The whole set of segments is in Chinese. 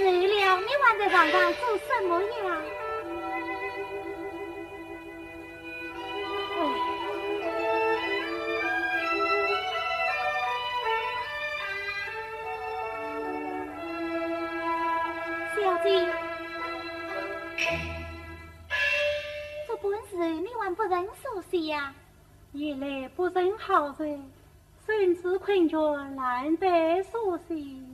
日了，你还在床上做什么呀？小姐，这本事你还不认熟悉呀？原来不认好人，身子困倦难得熟悉。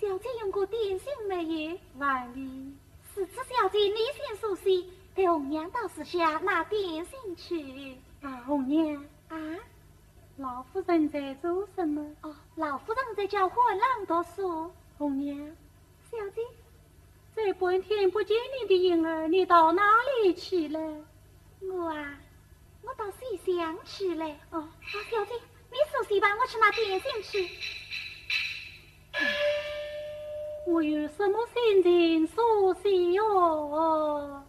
小姐用过点心没有？万里，是此小姐你先熟悉，给红娘到时下拿点心去。啊，红娘啊，老夫人在做什么？哦，老夫人在教混郎读书。红娘，小姐，这半天不见你的影儿，你到哪里去了？我啊，我到西厢去了。哦，啊，小姐，你熟悉吧？我去拿点心去。我有什么心情说些哟？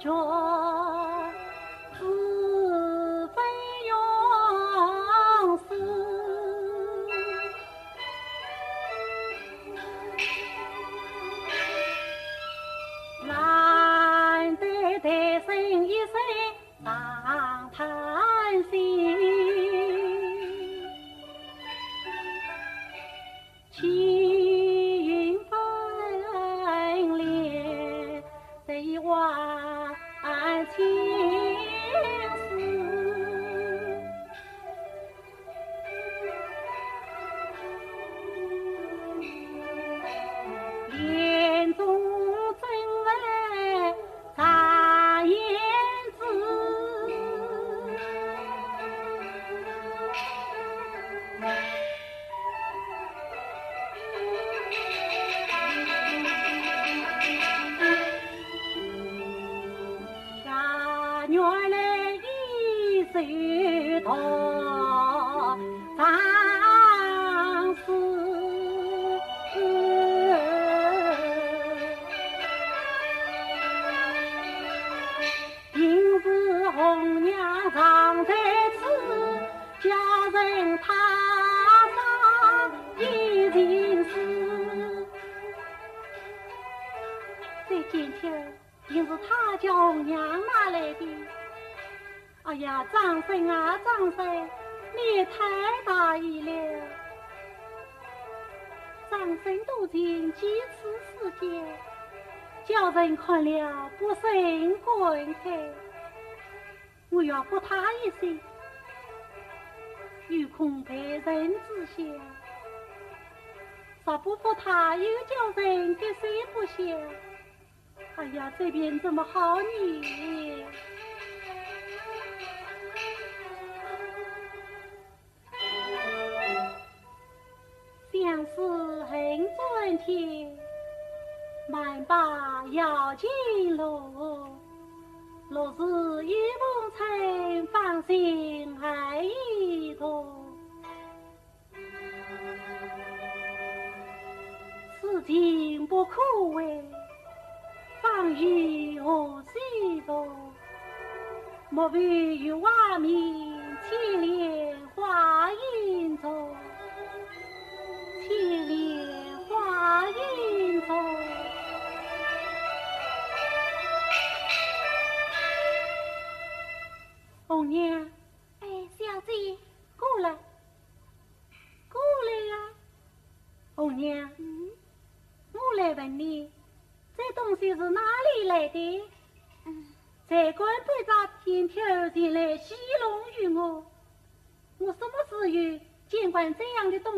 着几次事件，叫人看了不胜感慨。我要扶他一生，有空陪人知晓。若不扶他，又叫人给谁不晓？哎呀，这边怎么好呢？恨转天，满把摇金路。若是一梦尘，芳心爱一途。此情不可为，芳雨何须多？莫非与瓦面千莲花影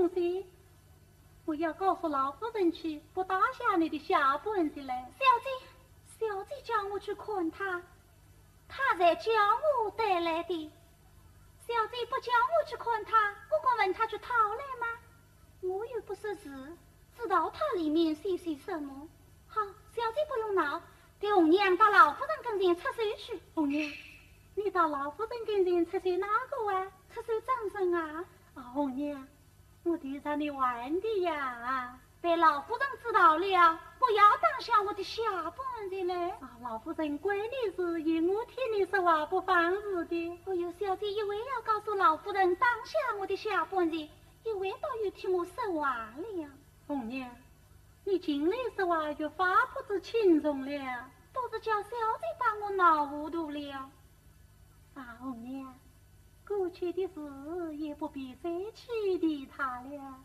东西？我要告诉老夫人去，不打下你的下本子来。小姐，小姐叫我去看他，他才叫我带来的。小姐不叫我去看他，我敢问他去讨来吗？我又不识字，知道他里面写些什么。好，小姐不用闹，带红娘到老夫人跟前出手去。红娘，你到老夫人跟前出手哪个啊？出手张生啊！啊，红娘，我替让你玩的呀。被老夫人知道了，不要当下我的下半日嘞！啊，老夫人管你事，因我听你说话不放肆的。我有小姐一为要告诉老夫人当下我的下半日，一为倒又替我说话了。红娘，你进来说话就发不知轻重了，都是叫小姐把我闹糊涂了。啊，红娘，过去的事也不必再去理他了。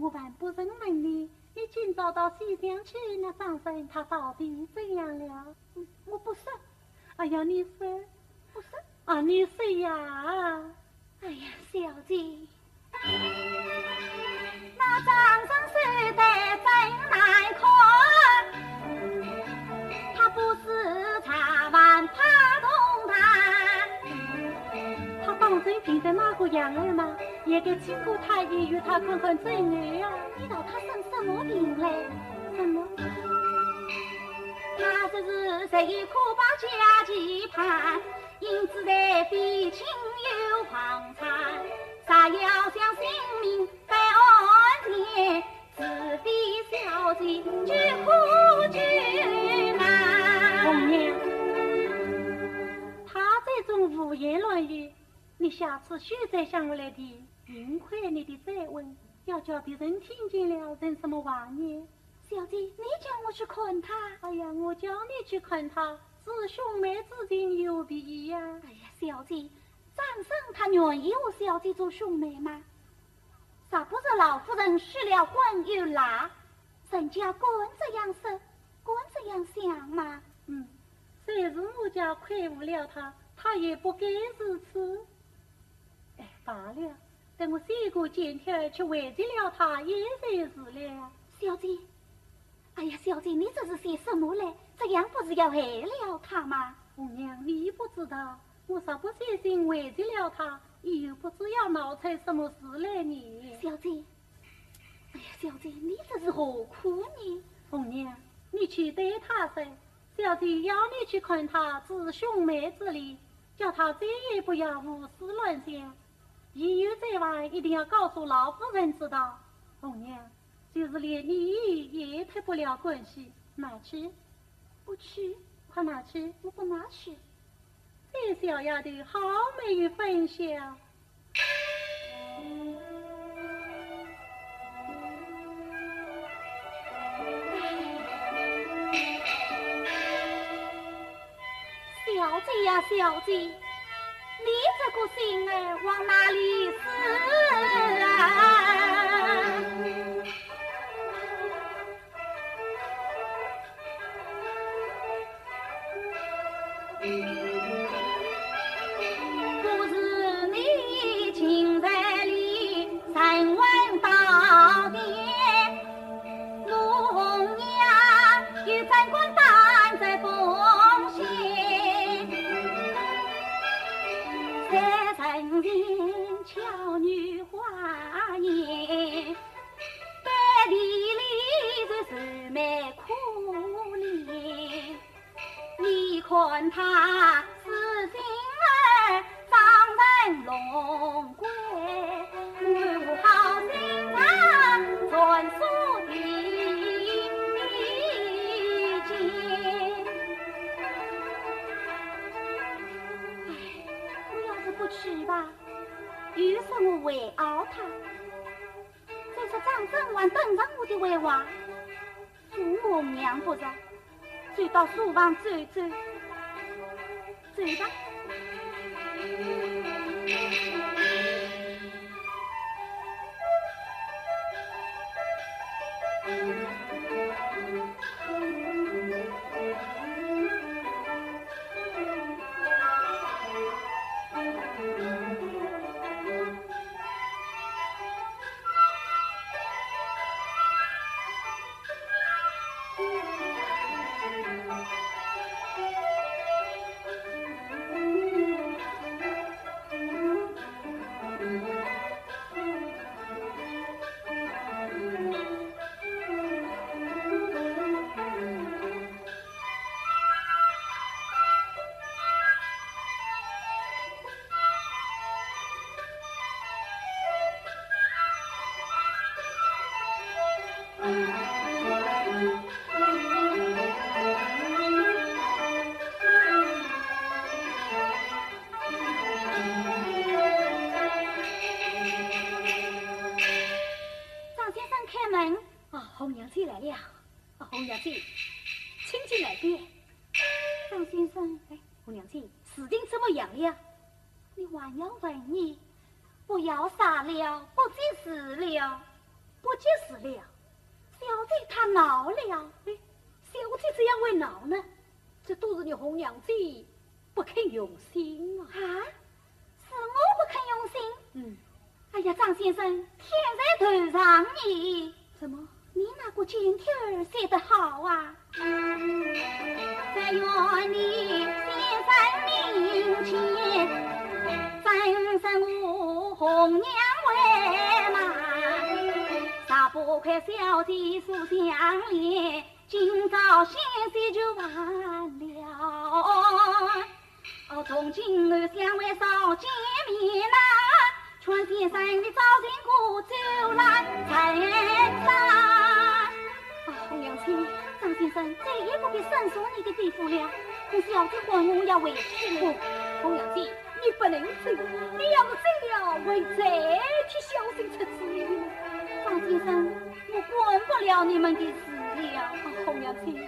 我还不认命的，你今早到西江去，那张生他到底怎样了？我不说。哎呀，你说，不说。啊，你说呀？哎呀，小姐，变得那个样儿嘛？也该经过太医与他看看诊了呀。你道他生什么病嘞？什么？他这是十一可把家期盼，因此在非亲又狂产，啥要想性命在安全，自非小姐举苦举难。红娘，他这种胡言乱语，你下次许再向我来提。幸亏你的再问，要叫别人听见了，成什么话呢？小姐，你叫我去看他。哎呀，我叫你去看他，是兄妹之间有别呀。哎呀，小姐，张生他愿意和小姐做兄妹吗？咋不是老夫人失了婚又拉，人家敢这样说，敢这样想吗？嗯，虽是我家亏负了他，他也不该如此。哎，罢了。等我三过检条去慰藉了他，也算是了。小姐，哎呀，小姐，你这是些什么嘞？这样不是要害了他吗？红娘，你不知道，我啥不写信慰藉了他，又不知要闹出什么事来呢？小姐，哎呀，小姐，你这是何苦呢？红娘，你去对他噻，小姐要你去看他，治兄妹之礼，叫他再也不要胡思乱想。一有在外，一定要告诉老夫人知道。红娘，就是连你也脱不了关系，拿去？不去？快拿去！我不拿去。这小丫头好没有分晓。小姐呀，小姐。你这个心儿往哪里使？到书房红娘为嘛？大不快小姐素相连，今朝先先就完了。哦，从今后相会少见面呐，劝先生你早点过走来才上。红娘亲，张先生再也不必申诉你的地步了。可小姐婚我要回去了。红娘亲，你不能走，你要是走了，会再替小生出主意。张先生，我管不了你们的事了。红娘亲，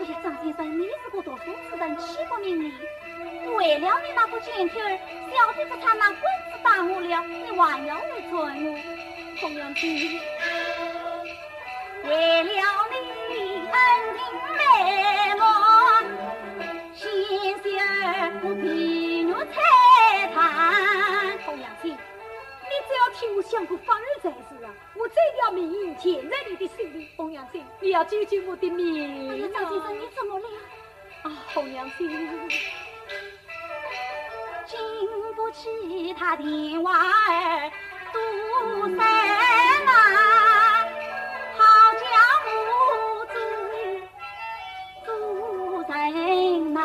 哎呀，张先生，你是个读书之人，岂不明理？为了你那个剪贴儿，小姐不差拿棍子打我了，你还要来追我？红娘亲。替我想过法儿才是啊！我这条命填在你的手里。红娘子，你要救救我的命哎呀，张先生，你怎么了？啊，红娘亲，经不起他电话儿堵塞啊！人难，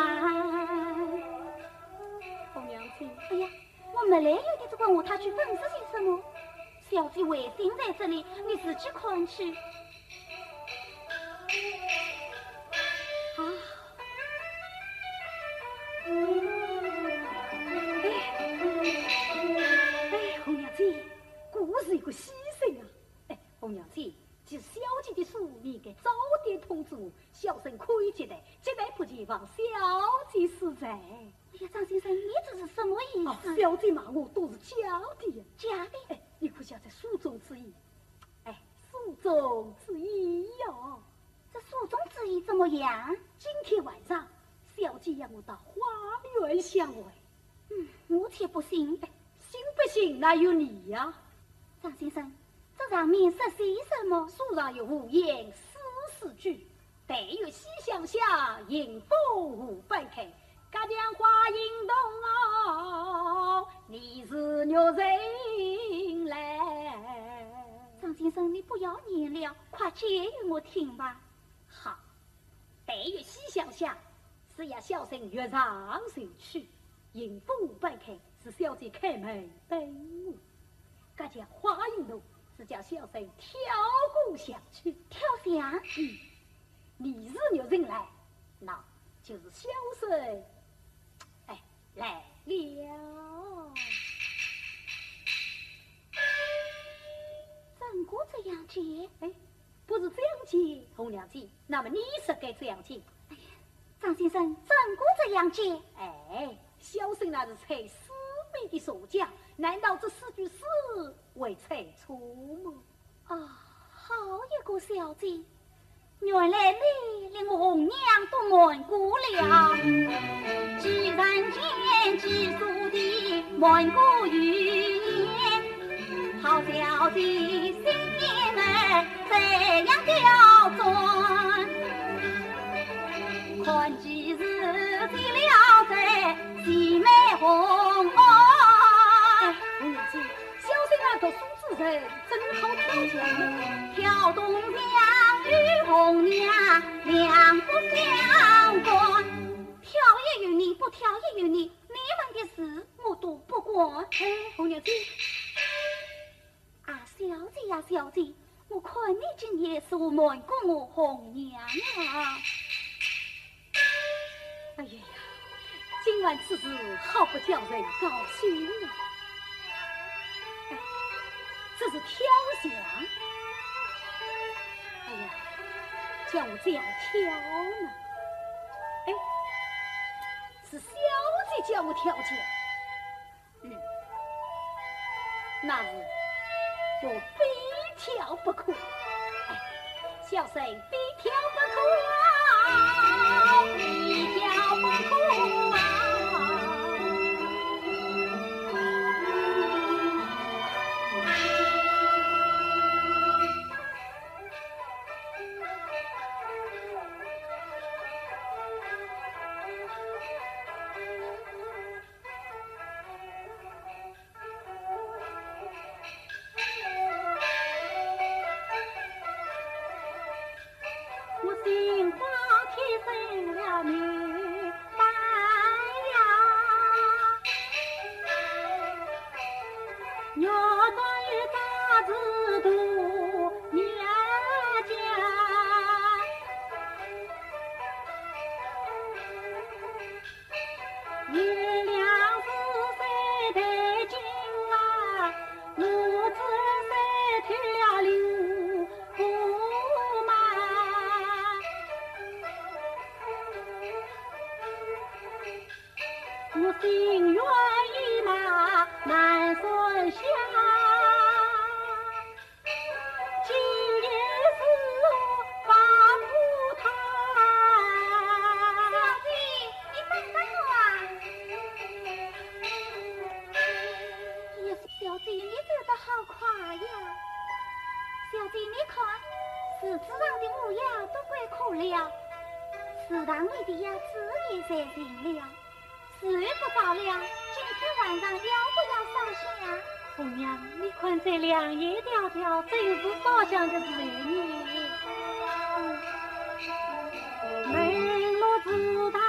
红娘亲，哎呀，我没来由的就问我他去粉饰些什么？小姐为心在这里，你自己看去。啊，哎，红娘子，果是一个牺牲啊！哎，红娘子。即小姐的书，你应该早点通知我，小生可以接待，接待不前往小姐。哎呀，张先生，你这是什么意思？小姐骂我假的，假的。哎，你可晓得书中之意？哎，书中之意哟，这书中之意怎么样？今天晚上，小姐要我到花园相会。嗯，我却不信。信不信那有你呀，张先生。这上面说些什么？书上有五言四四句，但有西厢下，迎风舞半开。隔江花影动哦，你是玉人来。张先生，你不要念了，快解与我听吧。好，但月西厢下，是要小生跃上前去，迎风无半开，是小姐开门等我。隔江花影动。是叫小生跳过想去，跳墙。嗯，你是女人来，那就是小生，哎，来了。怎过这样接？哎，不是这样接，红娘子。那么你是该这样接？哎呀，张先生，怎过这样接？哎，小生那是才四妹的所讲，难道这四句诗？为猜错吗？啊，好一个小姐！原来你令我红娘都瞒过了。既然见几书的瞒过语言，好小姐心眼儿这样刁钻，看几日见了在姐妹红。读书之人真好跳墙，跳东墙与红娘两不相关。挑也有你，不挑也有你，的事我都不管。哎，红娘子，啊，小姐呀，小姐，我看你今夜是瞒过我红娘啊。哎呀呀，今晚此事好不叫人高兴啊！这是挑香，哎呀，叫我这样挑呢？交条件，嗯，那是我非挑不可，小生非挑不可。你看，柿子上的乌鸦都快枯了，池塘里的鸭子也在停了，水也不到了。今天晚上要不要烧香、姑娘，你看这两夜条条，真是烧香的时女。儿落池塘。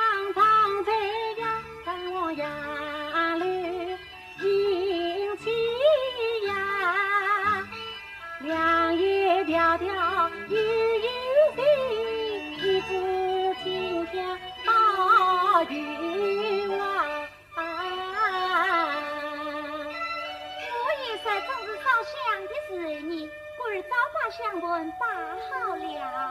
将官打好了。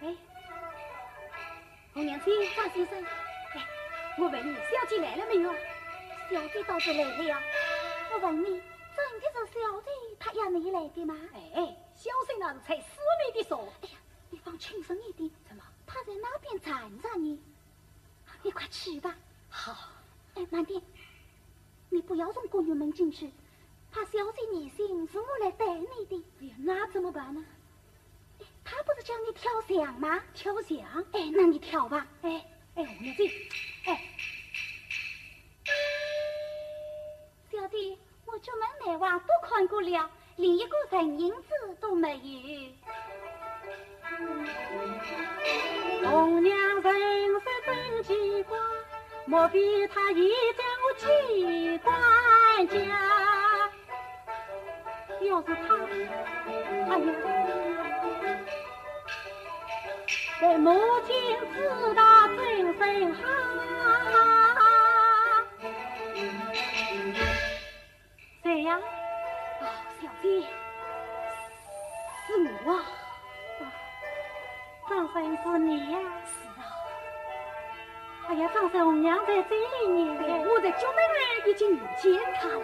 哎，红娘子，张先生，哎，我问你，小姐来了没有？小姐倒是来了。我问你，真的是小姐她要你来的吗？哎，小声那是才四密的说。哎呀，你放轻松一点。怎么？她在那边站着呢。你快去吧。好。哎，慢点，你不要从公园门进去。他小姐年薪是我来带你的，哎呀，那怎么办呢？他不是叫你跳翔吗？跳翔？哎，那你跳吧。哎，哎，红娘子，哎，小弟，我出门门外都看过了，连一个人影子都没有。红娘人生真奇怪，莫非他已将我记关家？要是他哎呀在母亲知道真神好。谁哈哈呀小弟是我啊。啊张生是你呀是啊。哎呀张生我娘在这一年。我在九门已经遇见他了。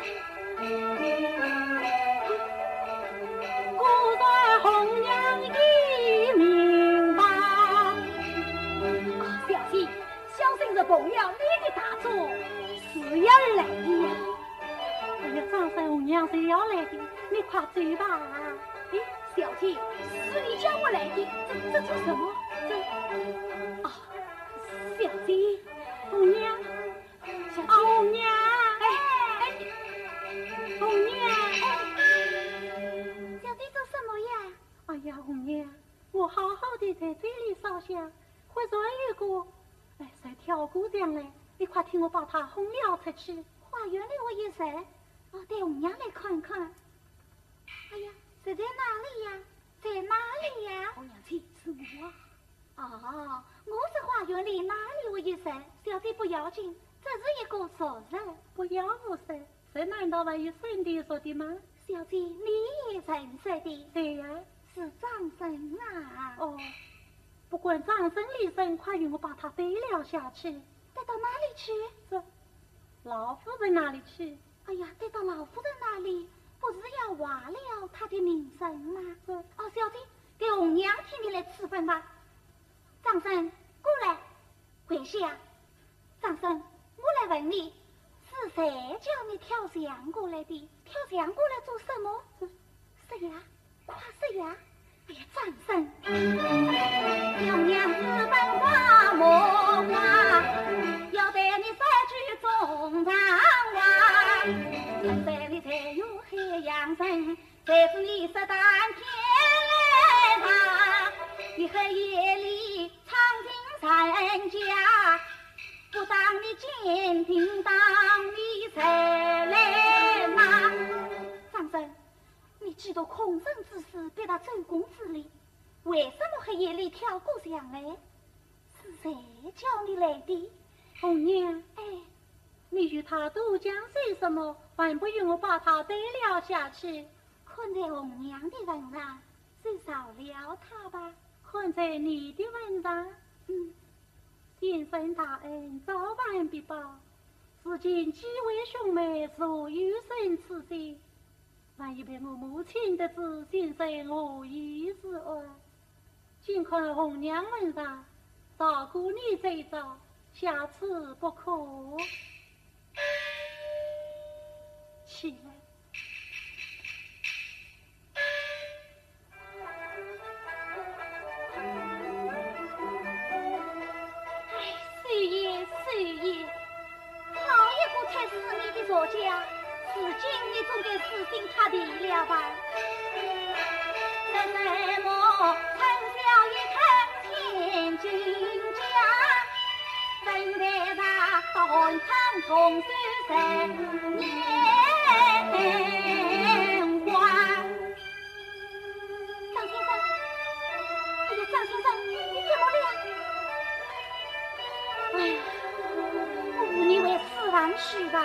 来的呀！哎呀，张三、红娘是要来的，你快走吧！哎，小姐，是你叫我来的，这这做什么？这啊，小姐，红娘，小姐，红娘，哎哎，红娘，小姐做什么呀？哎呀，红娘，我好好的在这里烧香，和瑞玉个来在挑姑娘呢。你快替我把他轰了出去。花园里我有谁？我带红娘来看看。哎呀，这在哪里呀？在哪里呀？红娘亲，是我。哦，我是花园里哪里我有谁？小姐不要紧，这是一个熟人。不要无谁，这难道还有生的说的吗？小姐，你也认识的？对呀，是张生啊。哦。不管张生李生，快与我把他背了下去。到哪里去？老夫人那里去。哎呀，带到老夫人那里，不是要挖了他的名声吗？哦，小姐，给红娘替你来赐分吧。张生，过来，跪下。张生，我来问你，是谁叫你跳墙过来的？跳墙过来做什么？是呀，快说呀！张生，娘娘私奔花木花，句中长话。现在你才有海洋人，才是你十担天来他。你黑夜里闯进人家，不当你监听，当你才来拿。张生。你嫉妒空生之事，逼他周公之礼，为什么黑夜里跳过墙来？是谁叫你来的？红娘，哎，你与他多讲些什么？还不与我把他带了下去？看在红娘的份上，就饶了他吧。看在你的份上，嗯，先生大恩，早晚必报。如今几位兄妹若有生此罪。万一被我母亲得知，先生我意之外，尽看红娘问上，大姑你这招，下次不可。起来。他断肠重守十年关。张先生，哎呀，张先生，你怎么了？哎呀，我你为死亡去吧。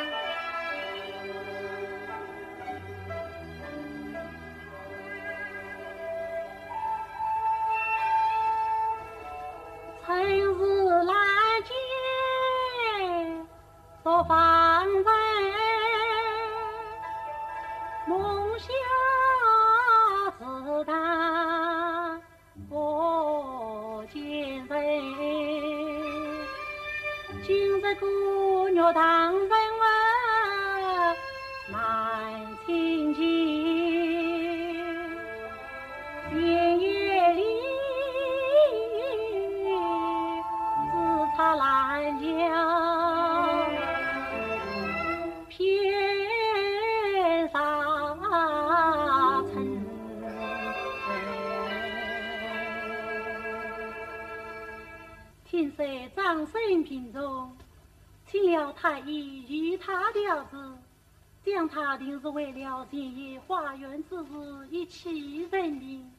定是为了前夜花园之事一起认命。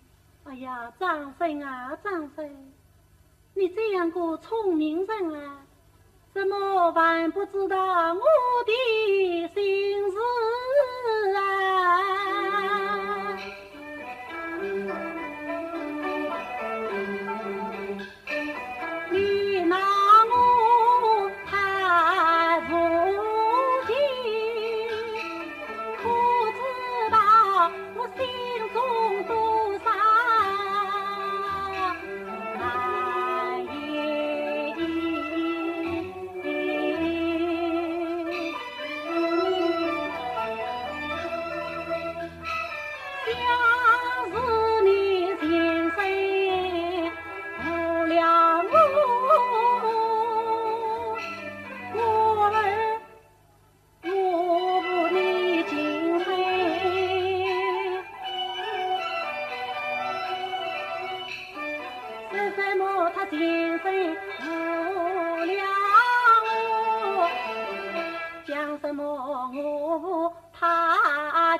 哎呀，张生啊，张生，你这样个聪明人啊，怎么还不知道我的心事。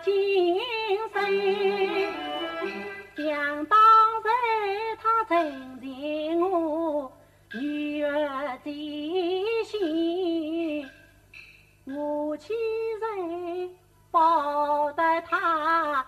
今生想当日他曾经我女儿的心我亲人报答他